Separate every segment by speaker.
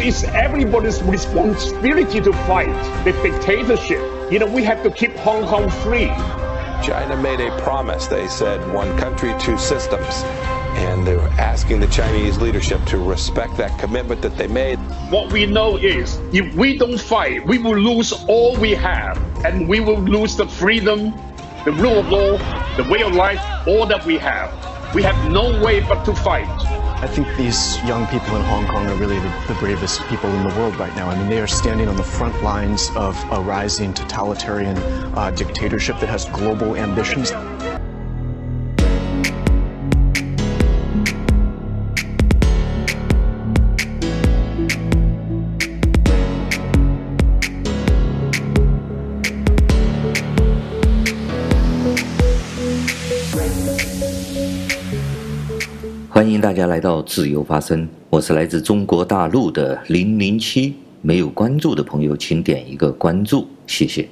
Speaker 1: it's everybody's responsibility to fight the dictatorship. You know, we have to keep Hong Kong free.
Speaker 2: China made a promise. They said one country, two systems. And they were asking the Chinese leadership to respect that commitment that they made.
Speaker 1: What we know is if we don't fight, we will lose all we have. And we will lose the freedom, the rule of law, the way of life, all that we have. We have no way but to fight.
Speaker 3: I think these young people in Hong Kong are really the, the, bravest people in the world right now. I mean, they are standing on the front lines of a rising totalitarian uh, dictatorship that has global ambitions.
Speaker 4: 欢迎大家来到自由发声，我是来自中国大陆的零零七。没有关注的朋友，请点一个关注，谢谢。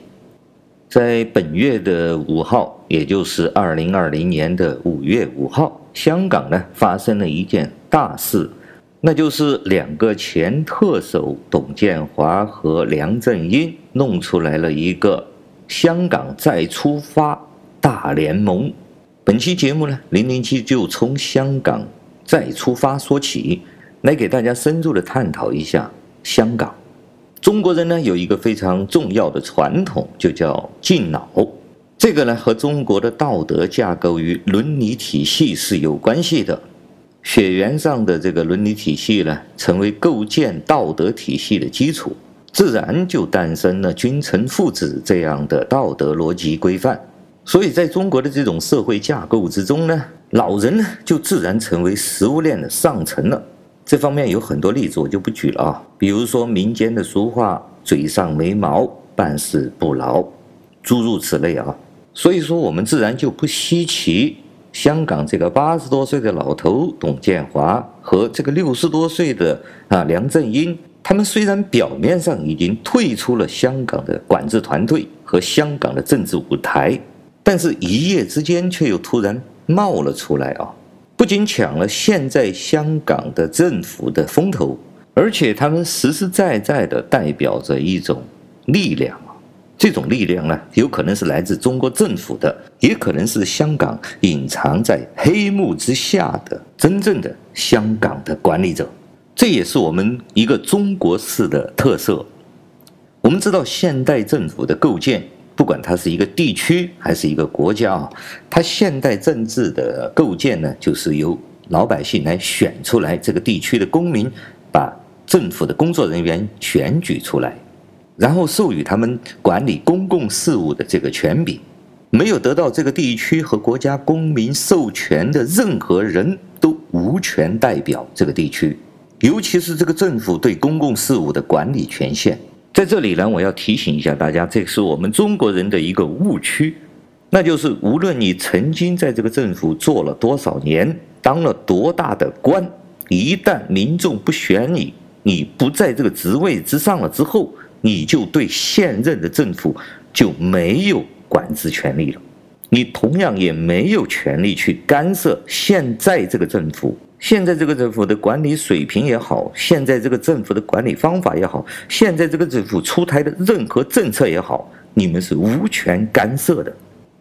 Speaker 4: 在本月的五号，也就是二零二零年的五月五号，香港呢发生了一件大事，那就是两个前特首董建华和梁振英弄出来了一个香港再出发大联盟。本期节目呢，零零七就从香港。再出发说起，来给大家深入的探讨一下香港。中国人呢有一个非常重要的传统，就叫敬老。这个呢和中国的道德架构与伦理体系是有关系的。血缘上的这个伦理体系呢，成为构建道德体系的基础，自然就诞生了君臣父子这样的道德逻辑规范。所以，在中国的这种社会架构之中呢，老人呢就自然成为食物链的上层了。这方面有很多例子，我就不举了啊。比如说民间的俗话“嘴上没毛，办事不牢”，诸如此类啊。所以说，我们自然就不稀奇，香港这个八十多岁的老头董建华和这个六十多岁的啊梁振英，他们虽然表面上已经退出了香港的管制团队和香港的政治舞台。但是，一夜之间却又突然冒了出来啊！不仅抢了现在香港的政府的风头，而且他们实实在在的代表着一种力量啊！这种力量呢，有可能是来自中国政府的，也可能是香港隐藏在黑幕之下的真正的香港的管理者。这也是我们一个中国式的特色。我们知道现代政府的构建。不管它是一个地区还是一个国家啊，它现代政治的构建呢，就是由老百姓来选出来这个地区的公民，把政府的工作人员选举出来，然后授予他们管理公共事务的这个权柄。没有得到这个地区和国家公民授权的任何人都无权代表这个地区，尤其是这个政府对公共事务的管理权限。在这里呢，我要提醒一下大家，这是我们中国人的一个误区，那就是无论你曾经在这个政府做了多少年，当了多大的官，一旦民众不选你，你不在这个职位之上了之后，你就对现任的政府就没有管制权利了，你同样也没有权利去干涉现在这个政府。现在这个政府的管理水平也好，现在这个政府的管理方法也好，现在这个政府出台的任何政策也好，你们是无权干涉的。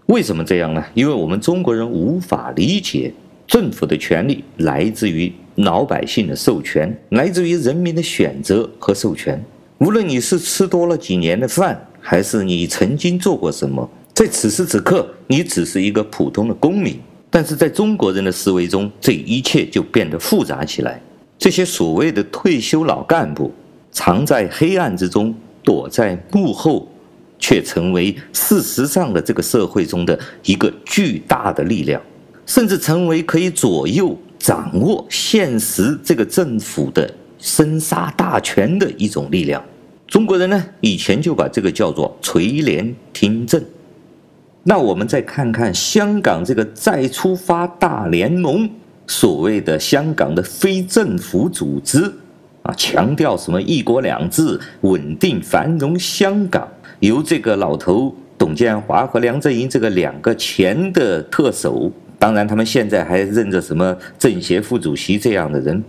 Speaker 4: 为什么这样呢？因为我们中国人无法理解，政府的权力来自于老百姓的授权，来自于人民的选择和授权。无论你是吃多了几年的饭，还是你曾经做过什么，在此时此刻，你只是一个普通的公民。但是在中国人的思维中，这一切就变得复杂起来。这些所谓的退休老干部，藏在黑暗之中，躲在幕后，却成为事实上的这个社会中的一个巨大的力量，甚至成为可以左右、掌握现实这个政府的生杀大权的一种力量。中国人呢，以前就把这个叫做垂帘听政。那我们再看看香港这个再出发大联盟，所谓的香港的非政府组织，啊，强调什么一国两制、稳定繁荣香港，由这个老头董建华和梁振英这个两个前的特首，当然他们现在还任着什么政协副主席这样的人，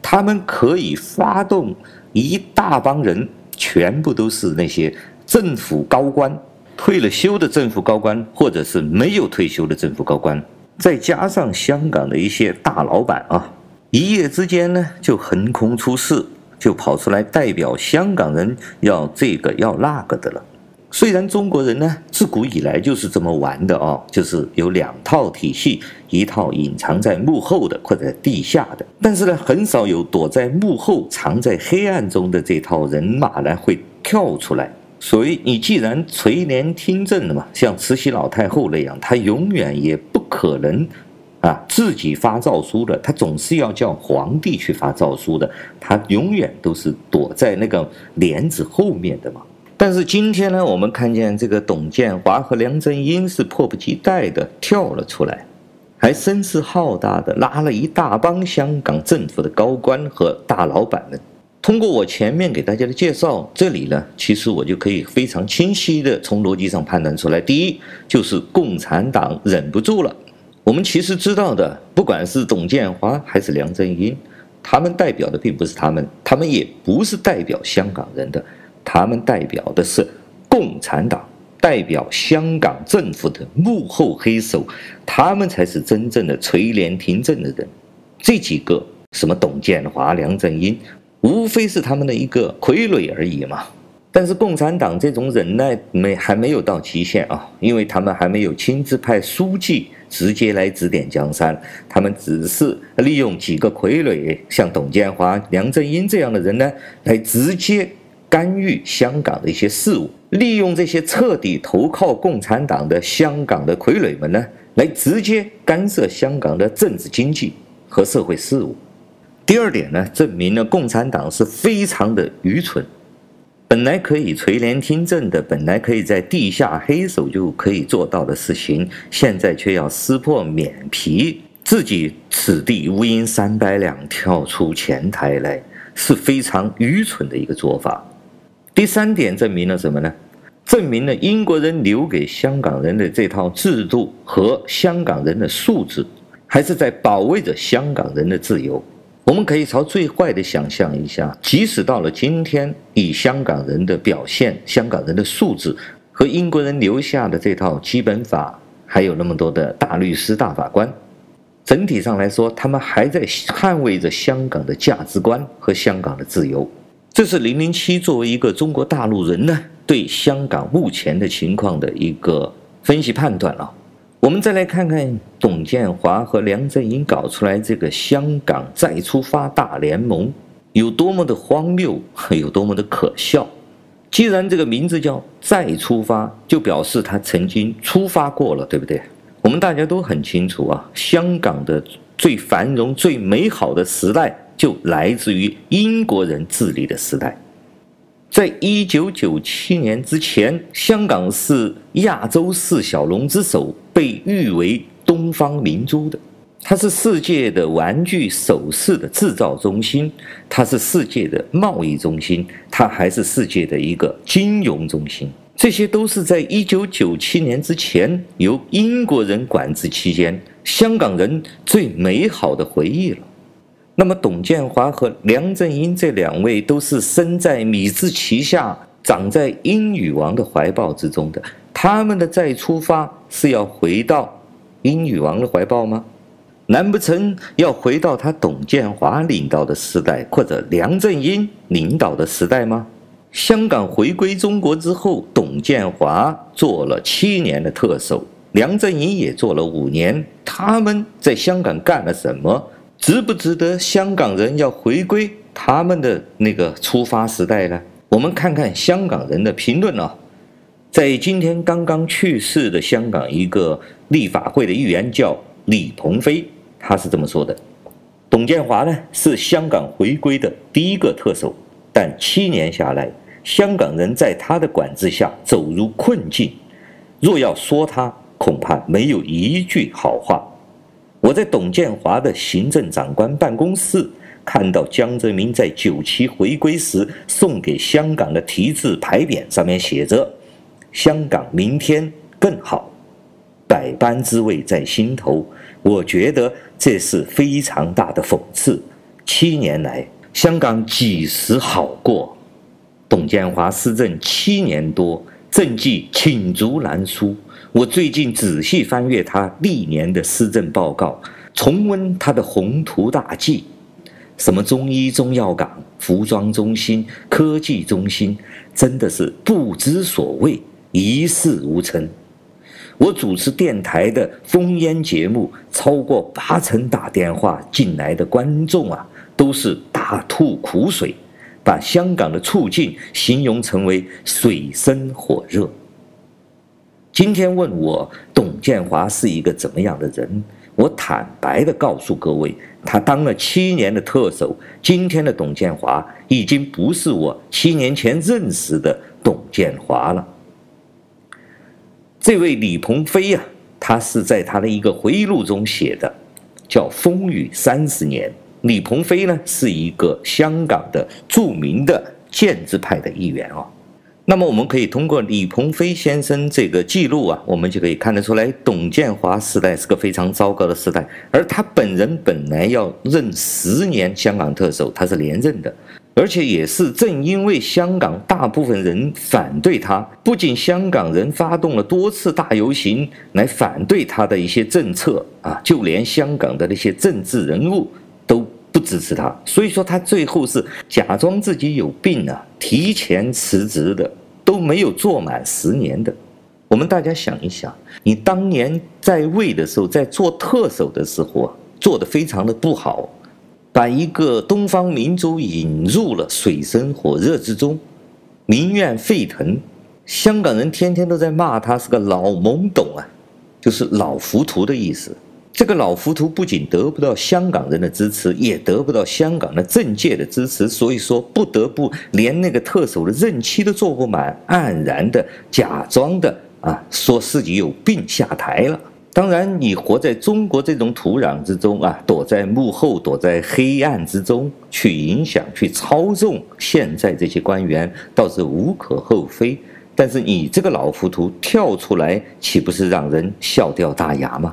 Speaker 4: 他们可以发动一大帮人，全部都是那些政府高官，退了休的政府高官，或者是没有退休的政府高官，再加上香港的一些大老板啊，一夜之间呢就横空出世，就跑出来代表香港人要这个要那个的了。虽然中国人呢自古以来就是这么玩的啊，就是有两套体系，一套隐藏在幕后的或者地下的，但是呢很少有躲在幕后、藏在黑暗中的这套人马呢会跳出来。所以你既然垂帘听政了嘛，像慈禧老太后那样，她永远也不可能啊自己发诏书的，她总是要叫皇帝去发诏书的，她永远都是躲在那个帘子后面的嘛。但是今天呢，我们看见这个董建华和梁振英是迫不及待地跳了出来，还声势浩大的拉了一大帮香港政府的高官和大老板们。通过我前面给大家的介绍，这里呢，其实我就可以非常清晰地从逻辑上判断出来：第一，就是共产党忍不住了。我们其实知道的，不管是董建华还是梁振英，他们代表的并不是他们，他们也不是代表香港人的。他们代表的是共产党，代表香港政府的幕后黑手，他们才是真正的垂帘听政的人。这几个什么董建华、梁振英，无非是他们的一个傀儡而已嘛。但是共产党这种忍耐没还没有到极限啊，因为他们还没有亲自派书记直接来指点江山，他们只是利用几个傀儡，像董建华、梁振英这样的人呢，来直接。干预香港的一些事务，利用这些彻底投靠共产党的香港的傀儡们呢，来直接干涉香港的政治经济和社会事务。第二点呢，证明了共产党是非常的愚蠢。本来可以垂帘听政的，本来可以在地下黑手就可以做到的事情，现在却要撕破脸皮，自己此地无银三百两，跳出前台来，是非常愚蠢的一个做法。第三点证明了什么呢？证明了英国人留给香港人的这套制度和香港人的素质，还是在保卫着香港人的自由。我们可以朝最坏的想象一下，即使到了今天，以香港人的表现、香港人的素质和英国人留下的这套基本法，还有那么多的大律师、大法官，整体上来说，他们还在捍卫着香港的价值观和香港的自由。这是零零七作为一个中国大陆人呢，对香港目前的情况的一个分析判断了。我们再来看看董建华和梁振英搞出来这个香港再出发大联盟有多么的荒谬，有多么的可笑。既然这个名字叫再出发，就表示他曾经出发过了，对不对？我们大家都很清楚啊，香港的最繁荣、最美好的时代。就来自于英国人治理的时代，在一九九七年之前，香港是亚洲四小龙之首，被誉为东方明珠的。它是世界的玩具首饰的制造中心，它是世界的贸易中心，它还是世界的一个金融中心。这些都是在一九九七年之前由英国人管制期间，香港人最美好的回忆了。那么，董建华和梁振英这两位都是生在米字旗下、长在英女王的怀抱之中的。他们的再出发是要回到英女王的怀抱吗？难不成要回到他董建华领导的时代，或者梁振英领导的时代吗？香港回归中国之后，董建华做了七年的特首，梁振英也做了五年。他们在香港干了什么？值不值得香港人要回归他们的那个出发时代呢？我们看看香港人的评论啊，在今天刚刚去世的香港一个立法会的议员叫李鹏飞，他是这么说的：董建华呢是香港回归的第一个特首，但七年下来，香港人在他的管制下走入困境，若要说他，恐怕没有一句好话。我在董建华的行政长官办公室看到江泽民在九七回归时送给香港的题字牌匾，上面写着“香港明天更好，百般滋味在心头”。我觉得这是非常大的讽刺。七年来，香港几时好过？董建华施政七年多，政绩罄竹难书。我最近仔细翻阅他历年的施政报告，重温他的宏图大计，什么中医中药港、服装中心、科技中心，真的是不知所谓，一事无成。我主持电台的烽烟节目，超过八成打电话进来的观众啊，都是大吐苦水，把香港的处境形容成为水深火热。今天问我董建华是一个怎么样的人，我坦白的告诉各位，他当了七年的特首，今天的董建华已经不是我七年前认识的董建华了。这位李鹏飞呀、啊，他是在他的一个回忆录中写的，叫《风雨三十年》。李鹏飞呢，是一个香港的著名的建制派的议员哦。那么我们可以通过李鹏飞先生这个记录啊，我们就可以看得出来，董建华时代是个非常糟糕的时代，而他本人本来要任十年香港特首，他是连任的。而且也是正因为香港大部分人反对他，不仅香港人发动了多次大游行来反对他的一些政策啊，就连香港的那些政治人物不支持他。所以说他最后是假装自己有病啊，提前辞职的，都没有做满十年的。我们大家想一想，你当年在位的时候，在做特首的时候啊，做得非常的不好。把一个东方民族引入了水深火热之中，民怨沸腾，香港人天天都在骂他是个老懵懂啊，就是老糊涂的意思。这个老糊涂不仅得不到香港人的支持，也得不到香港的政界的支持，所以说不得不连那个特首的任期都做不满，黯然的假装的啊，说自己有病下台了。当然，你活在中国这种土壤之中啊，躲在幕后，躲在黑暗之中，去影响、去操纵现在这些官员，倒是无可厚非。但是你这个老糊涂跳出来，岂不是让人笑掉大牙吗？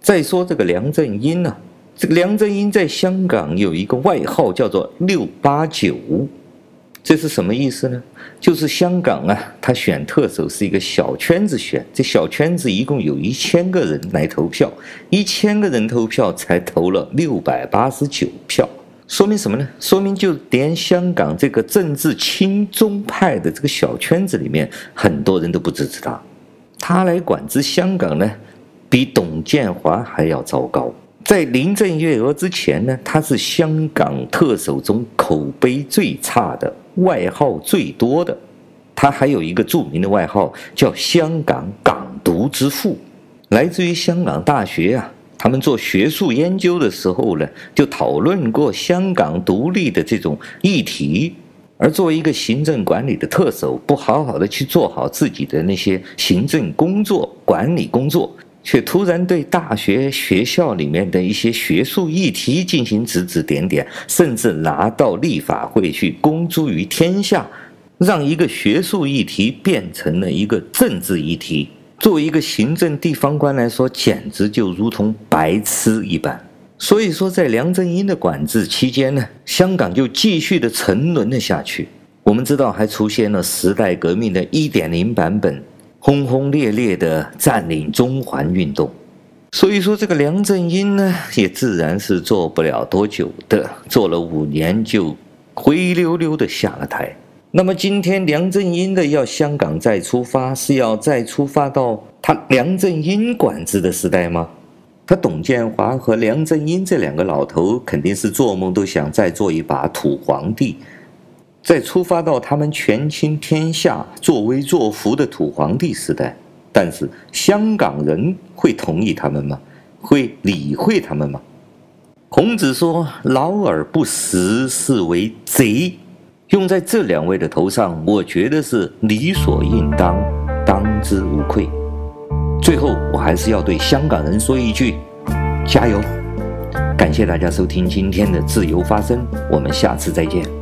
Speaker 4: 再说这个梁振英呢、这个梁振英在香港有一个外号叫做“六八九”。这是什么意思呢？就是香港啊，他选特首是一个小圈子选，这小圈子一共有一千个人来投票，一千个人投票才投了六百八十九票，说明什么呢？说明就连香港这个政治亲中派的这个小圈子里面，很多人都不支持他，他来管制香港呢，比董建华还要糟糕。在林郑月娥之前呢，他是香港特首中口碑最差的。外号最多的，他还有一个著名的外号叫“香港港独之父”，来自于香港大学啊。他们做学术研究的时候呢，就讨论过香港独立的这种议题。而作为一个行政管理的特首，不好好的去做好自己的那些行政工作、管理工作。却突然对大学学校里面的一些学术议题进行指指点点，甚至拿到立法会去公诸于天下，让一个学术议题变成了一个政治议题。作为一个行政地方官来说，简直就如同白痴一般。所以说，在梁振英的管制期间呢，香港就继续的沉沦了下去。我们知道，还出现了时代革命的一点零版本。轰轰烈烈的占领中环运动，所以说这个梁振英呢，也自然是做不了多久的，做了五年就灰溜溜的下了台。那么今天梁振英的要香港再出发，是要再出发到他梁振英管制的时代吗？他董建华和梁振英这两个老头肯定是做梦都想再做一把土皇帝。再出发到他们权倾天下、作威作福的土皇帝时代，但是香港人会同意他们吗？会理会他们吗？孔子说：“劳而不食，是为贼。”用在这两位的头上，我觉得是理所应当，当之无愧。最后，我还是要对香港人说一句：加油！感谢大家收听今天的自由发声，我们下次再见。